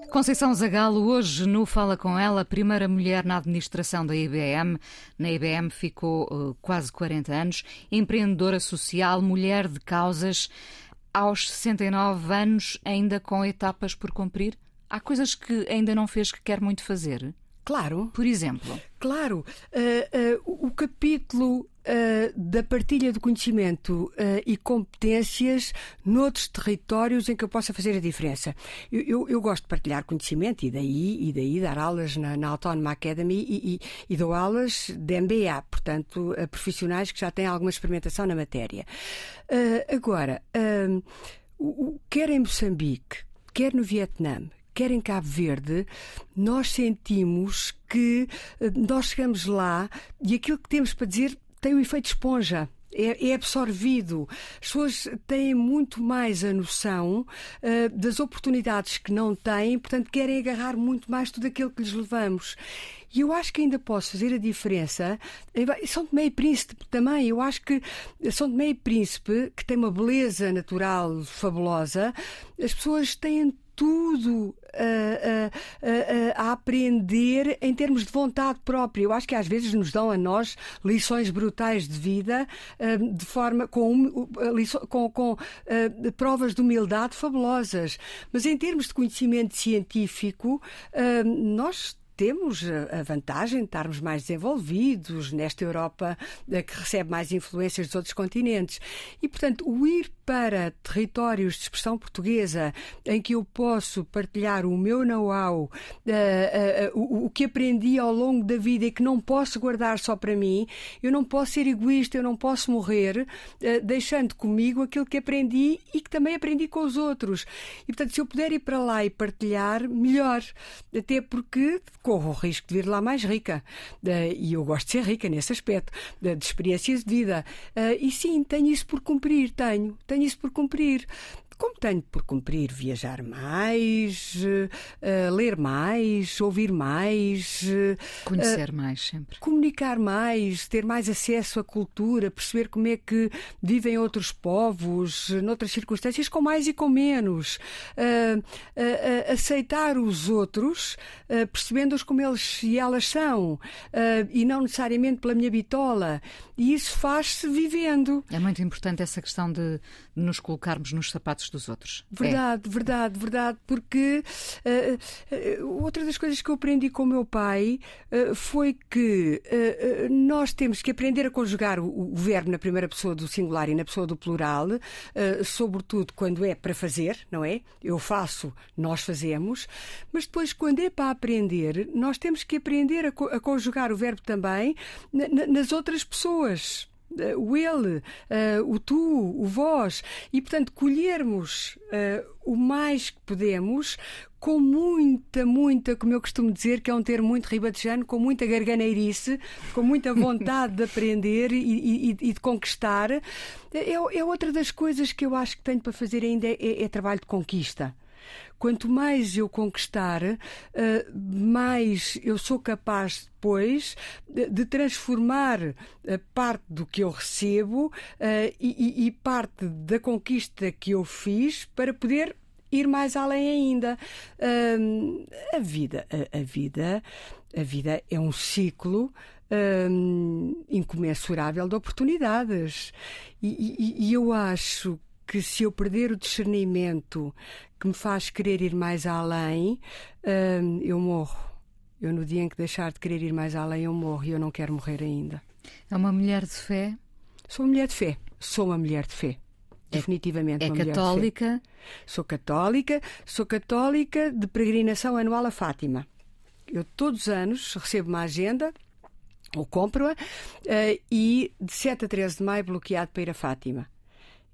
Conceição Zagalo, hoje no Fala Com Ela, primeira mulher na administração da IBM. Na IBM ficou uh, quase 40 anos, empreendedora social, mulher de causas. Aos 69 anos, ainda com etapas por cumprir? Há coisas que ainda não fez que quer muito fazer? Claro. Por exemplo? Claro. Uh, uh, o capítulo Uh, da partilha de conhecimento uh, e competências noutros territórios em que eu possa fazer a diferença. Eu, eu, eu, gosto de partilhar conhecimento e daí, e daí dar aulas na, na Autónoma Academy e, e, e, dou aulas de MBA, portanto, a profissionais que já têm alguma experimentação na matéria. Uh, agora, quer em Moçambique, quer no Vietnã, quer em Cabo Verde, nós sentimos que eh, nós chegamos lá e aquilo que temos para dizer tem um efeito esponja. É, é, absorvido. As pessoas têm muito mais a noção uh, das oportunidades que não têm, portanto, querem agarrar muito mais tudo aquilo que lhes levamos. E eu acho que ainda posso fazer a diferença. São Tomé e Príncipe também. Eu acho que São Tomé e Príncipe, que tem uma beleza natural fabulosa, as pessoas têm tudo aprender em termos de vontade própria. Eu acho que às vezes nos dão a nós lições brutais de vida de forma com, com, com provas de humildade fabulosas. Mas em termos de conhecimento científico, nós temos a vantagem de estarmos mais desenvolvidos nesta Europa eh, que recebe mais influências dos outros continentes. E, portanto, o ir para territórios de expressão portuguesa em que eu posso partilhar o meu know-how, uh, o, que aprendi ao longo da vida e que não posso guardar só para mim, eu não posso ser egoísta, eu não posso morrer deixando comigo aquilo que aprendi e que também aprendi com os outros. E, portanto, se eu puder ir para lá e partilhar, melhor. Até porque corro o risco de vir lá mais rica. e eu gosto de ser rica nesse aspecto, de, experiências de vida. e sim, tenho isso por cumprir, tenho. tenho isso por cumprir como tenho por cumprir viajar mais, uh, ler mais, ouvir mais, uh, conhecer mais sempre, comunicar mais, ter mais acesso à cultura, perceber como é que vivem outros povos, noutras circunstâncias, com mais e com menos, uh, aceitar os outros, percebendo-os como eles e elas são, e não necessariamente pela minha bitola. E isso faz-se vivendo. É muito importante essa questão de nos colocarmos nos sapatos dos outros. Verdade, é. verdade, verdade, porque uh, uh, outra das coisas que eu aprendi com o meu pai uh, foi que nós temos que aprender a conjugar o, o, verbo na primeira pessoa do singular e na pessoa do plural, sobretudo quando é para fazer, não é? Eu faço, nós fazemos, mas depois, quando é para aprender, nós temos que aprender a, a conjugar o verbo também na, nas outras pessoas o ele, uh, o tu, o vós, e portanto colhermos o mais que podemos com muita, muita, como eu costumo dizer, que é um termo muito ribatejano, com muita garganeirice, com muita vontade de aprender e, e, e de conquistar. É, é, outra das coisas que eu acho que tenho para fazer ainda é, é trabalho de conquista. Quanto mais eu conquistar, eh, mais eu sou capaz depois de transformar eh, parte do que eu recebo eh, e parte da conquista que eu fiz para poder ir mais além ainda. a vida, a, a, vida, a vida é um ciclo incomensurável de oportunidades e, e, e eu acho que se eu perder o discernimento que me faz querer ir mais além, hum, eu morro. Eu, no dia em que deixar de querer ir mais além, eu morro e eu não quero morrer ainda. É uma mulher de fé? Sou uma mulher de fé. Sou uma mulher de fé. É Definitivamente. É, uma católica? Sou católica. Sou católica de peregrinação anual a Fátima. Eu todos os anos recebo uma agenda ou compro-a uh, e de 7 a 13 de maio bloqueado para ir a Fátima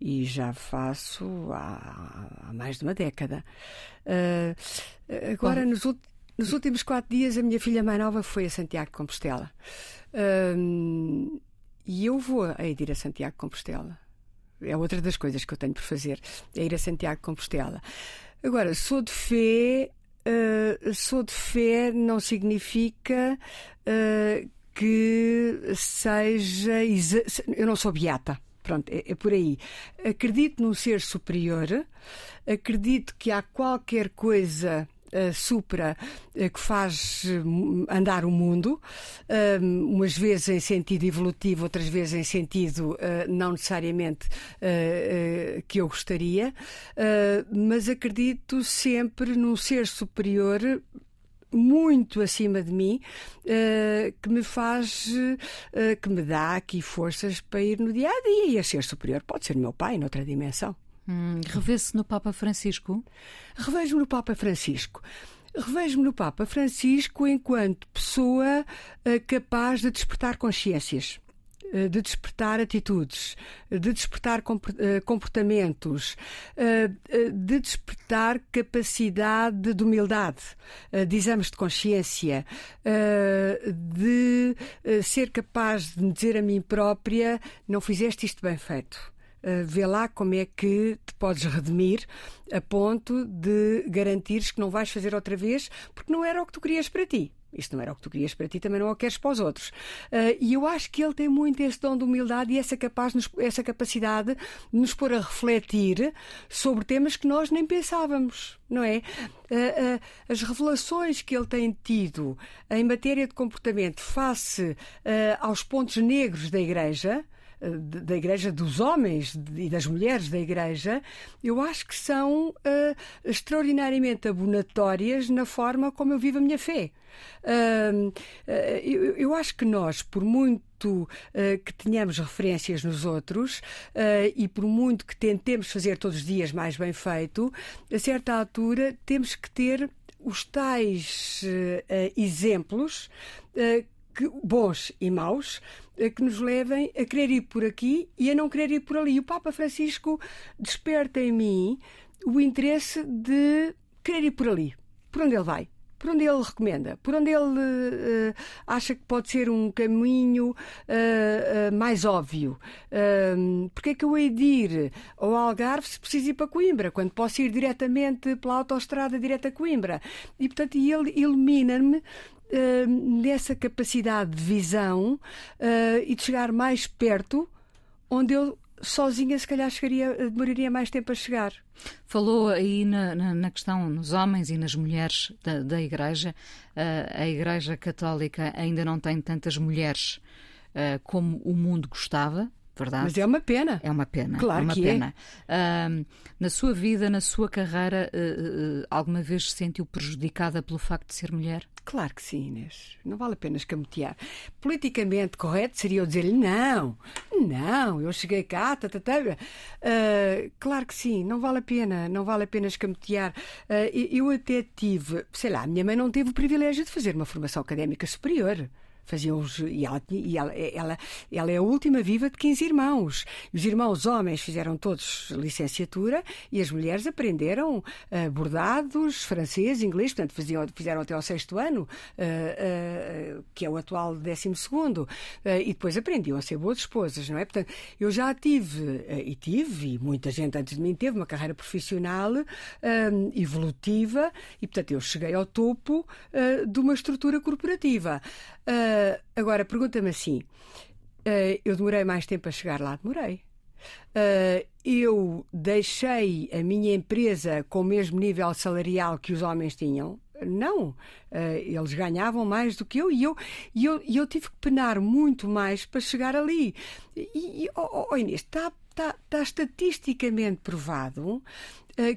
e já faço há, há mais de uma década. Uh, agora, nos, nos, últimos quatro dias, a minha filha mais nova foi a Santiago de Compostela. Uh, e eu vou a ir a Santiago de Compostela. É outra das coisas que eu tenho por fazer, é ir a Santiago de Compostela. Agora, sou de fé, uh, sou de fé não significa que seja. Eu não sou beata. Pronto, é, é, por aí. Acredito num ser superior, acredito que há qualquer coisa. Uh, supra uh, que faz uh, andar o mundo, umas vezes em sentido evolutivo, outras vezes em sentido não necessariamente que eu gostaria, mas acredito sempre num ser superior muito acima de mim uh, que me faz, uh, que me dá aqui forças para ir no dia a dia e a ser superior. Pode ser meu pai, noutra dimensão. Hum, Revê-se no Papa Francisco? Revejo-me no Papa Francisco. Revejo-me no Papa Francisco enquanto pessoa uh, capaz de despertar consciências. Eh, de despertar atitudes, de despertar eh, comportamentos, eh, de despertar capacidade de humildade, de exames de consciência, de ser capaz de me dizer a mim própria: não fizeste isto bem feito. vê lá como é que te podes redimir a ponto de garantires que não vais fazer outra vez porque não era o que tu querias para ti. Isto não era o que tu querias para ti, também não é o que queres para os outros. Uh, e eu acho que ele tem muito esse dom de humildade e essa, capaz, essa capacidade de nos pôr a refletir sobre temas que nós nem pensávamos, não é? Uh, uh, as revelações que ele tem tido em matéria de comportamento face aos pontos negros da Igreja da Igreja, dos homens e das mulheres da Igreja, eu acho que são uh, extraordinariamente abonatórias na forma como eu vivo a minha fé. Uh, uh, eu, eu, acho que nós, por muito que tenhamos referências nos outros e por muito que tentemos fazer todos os dias mais bem feito, a certa altura temos que ter os tais exemplos que, bons e maus eh, que nos levem a querer ir por aqui e a não querer ir por ali. O Papa Francisco desperta em mim o interesse de querer ir por ali, por onde ele vai. Por onde ele recomenda, por onde ele uh, acha que pode ser um caminho uh, uh, mais óbvio. Uh, porque é que eu hei de ir ao Algarve se preciso ir para Coimbra, quando posso ir diretamente pela autoestrada direto a Coimbra? E, portanto, ele ilumina-me nessa capacidade de visão uh, e de chegar mais perto, onde eu sozinha se calhar chegaria, demoraria mais tempo a chegar. Falou aí na, na, na questão nos homens e nas mulheres da, da Igreja. Uh, a Igreja Católica ainda não tem tantas mulheres uh, como o mundo gostava. Verdade? Mas é uma pena. É uma pena. Claro é uma que pena. É. Uh, na sua vida, na sua carreira, alguma vez se sentiu prejudicada pelo facto de ser mulher? Claro que sim, Inês. Não vale a pena escamotear. Politicamente correto seria eu dizer-lhe não, não, eu cheguei cá, tá, tá, tá. Uh, claro que sim, não vale a pena, não vale a pena escamotear. Uh, eu até tive, sei lá, a minha mãe não teve o privilégio de fazer uma formação académica superior. Faziam os, e, ela, e ela, ela, ela, é a última viva de 15 irmãos. Os irmãos homens fizeram todos licenciatura e as mulheres aprenderam uh, bordados, francês, inglês, portanto faziam, fizeram até ao sexto ano, uh, uh, que é o atual décimo segundo, e depois aprendiam a ser boas esposas, não é? Portanto, eu já tive, e tive, e muita gente antes de mim teve uma carreira profissional evolutiva, e portanto eu cheguei ao topo de uma estrutura corporativa. Uh, agora, pergunta-me assim: uh, eu demorei mais tempo a chegar lá? Demorei. Uh, eu deixei a minha empresa com o mesmo nível salarial que os homens tinham? Não, eles ganhavam mais do que eu e eu, e eu, eu tive que penar muito mais para chegar ali. E, e oh, oh Inês, está está, está estatisticamente provado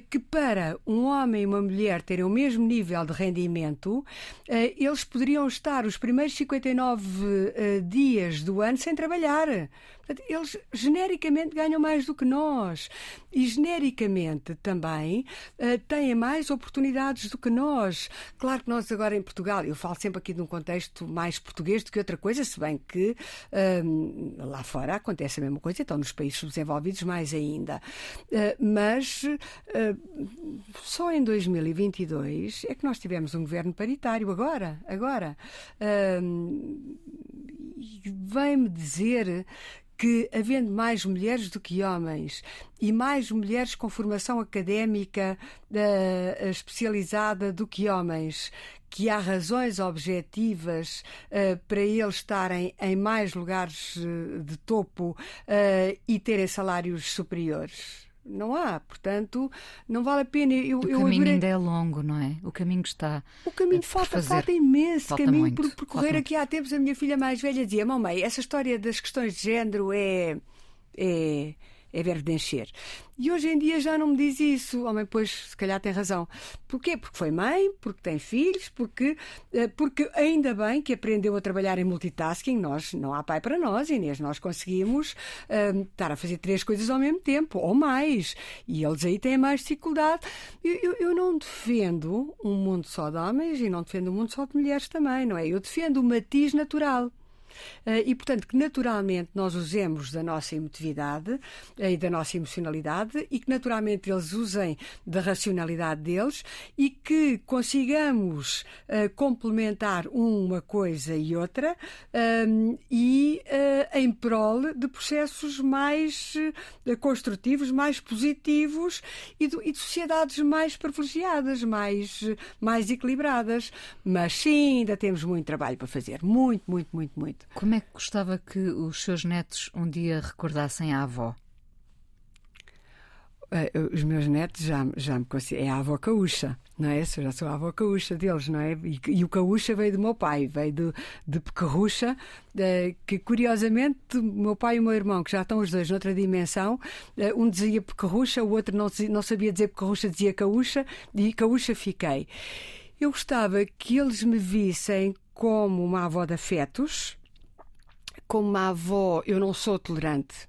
que para um homem e uma mulher terem o mesmo nível de rendimento, eh, eles poderiam estar os primeiros 59 eh, dias do ano sem trabalhar. Eles genericamente ganham mais do que nós e genericamente também têm mais oportunidades do que nós. Claro que nós agora em Portugal, eu falo sempre aqui de um contexto mais português do que outra coisa, se bem que lá fora acontece a mesma coisa, então nos países subdesenvolvidos mais ainda. mas Uh, só em 2022 é que nós tivemos um governo paritário, agora, agora. Uh, Vem-me dizer que, havendo mais mulheres do que homens e mais mulheres com formação académica uh, especializada do que homens, que há razões objetivas uh, para eles estarem em mais lugares uh, de topo e terem salários superiores. Não há, portanto, não vale a pena. Eu, o caminho eu ainda é longo, não é? O caminho está. O caminho falta, fazer. falta imenso falta caminho muito, por percorrer. Aqui há tempos a minha filha mais velha dizia: Mamãe, essa história das questões de género é. é é verbo de encher. E hoje em dia já não me diz isso. Homem, pois, se calhar tem razão. Porquê? Porque foi mãe, porque tem filhos, porque, eh, porque ainda bem que aprendeu a trabalhar em multitasking. Nós, não há pai para nós, Inês. Nós conseguimos uh, estar a fazer três coisas ao mesmo tempo, ou mais. E eles aí têm mais dificuldade. Eu, eu, eu não defendo um mundo só de homens e não defendo um mundo só de mulheres também, não é? Eu defendo o matiz natural. Eh, e, portanto, que naturalmente nós usemos da nossa emotividade eh, e da nossa emocionalidade e que naturalmente eles usem da racionalidade deles e que consigamos uh, complementar uma coisa e outra uh, e em prol de processos mais construtivos, mais positivos e e de, sociedades mais privilegiadas, mais, mais equilibradas. Mas sim, ainda temos muito trabalho para fazer. Muito, muito, muito, muito. Como é que gostava que os seus netos um dia recordassem a avó? Eh, os meus netos já, já me consideram. É a avó caúcha, não é? Eu já sou a avó caúcha deles, não é? E, e o caúcha veio do meu pai, veio de, de Pecarrucha, eh, que curiosamente meu pai e o meu irmão, que já estão os dois noutra dimensão, eh, um dizia Pecarrucha, o outro não, não sabia dizer Pecarrucha, dizia caúcha, e caúcha fiquei. Eu gostava que eles me vissem como uma avó de afetos, como uma avó, eu não sou tolerante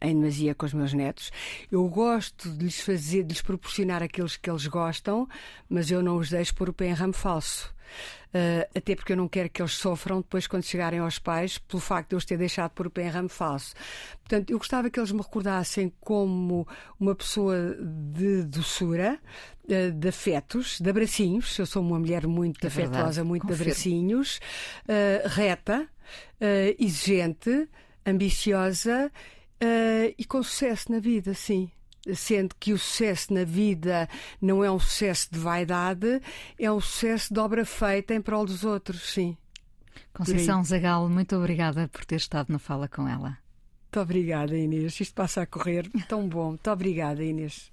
em demasia com os meus netos. Eu gosto de lhes fazer, de lhes proporcionar aqueles que eles gostam, mas eu não os deixo pôr o pé em ramo falso. Uh, até porque eu não quero que eles sofram depois quando chegarem aos pais pelo facto de eu os ter deixado por o pé em ramo falso. Portanto, eu gostava que eles me recordassem como uma pessoa de doçura, uh, de afetos, de abracinhos. Eu sou uma mulher muito é afetuosa, muito de abracinhos, uh, reta, exigente, ambiciosa e com sucesso na vida, sim sendo que o sucesso na vida não é um sucesso de vaidade, é um sucesso de obra feita em prol dos outros, sim. Conceição Zagal, muito obrigada por ter estado na fala com ela. Muito obrigada, Inês. Isto passa a correr tão bom. Muito obrigada, Inês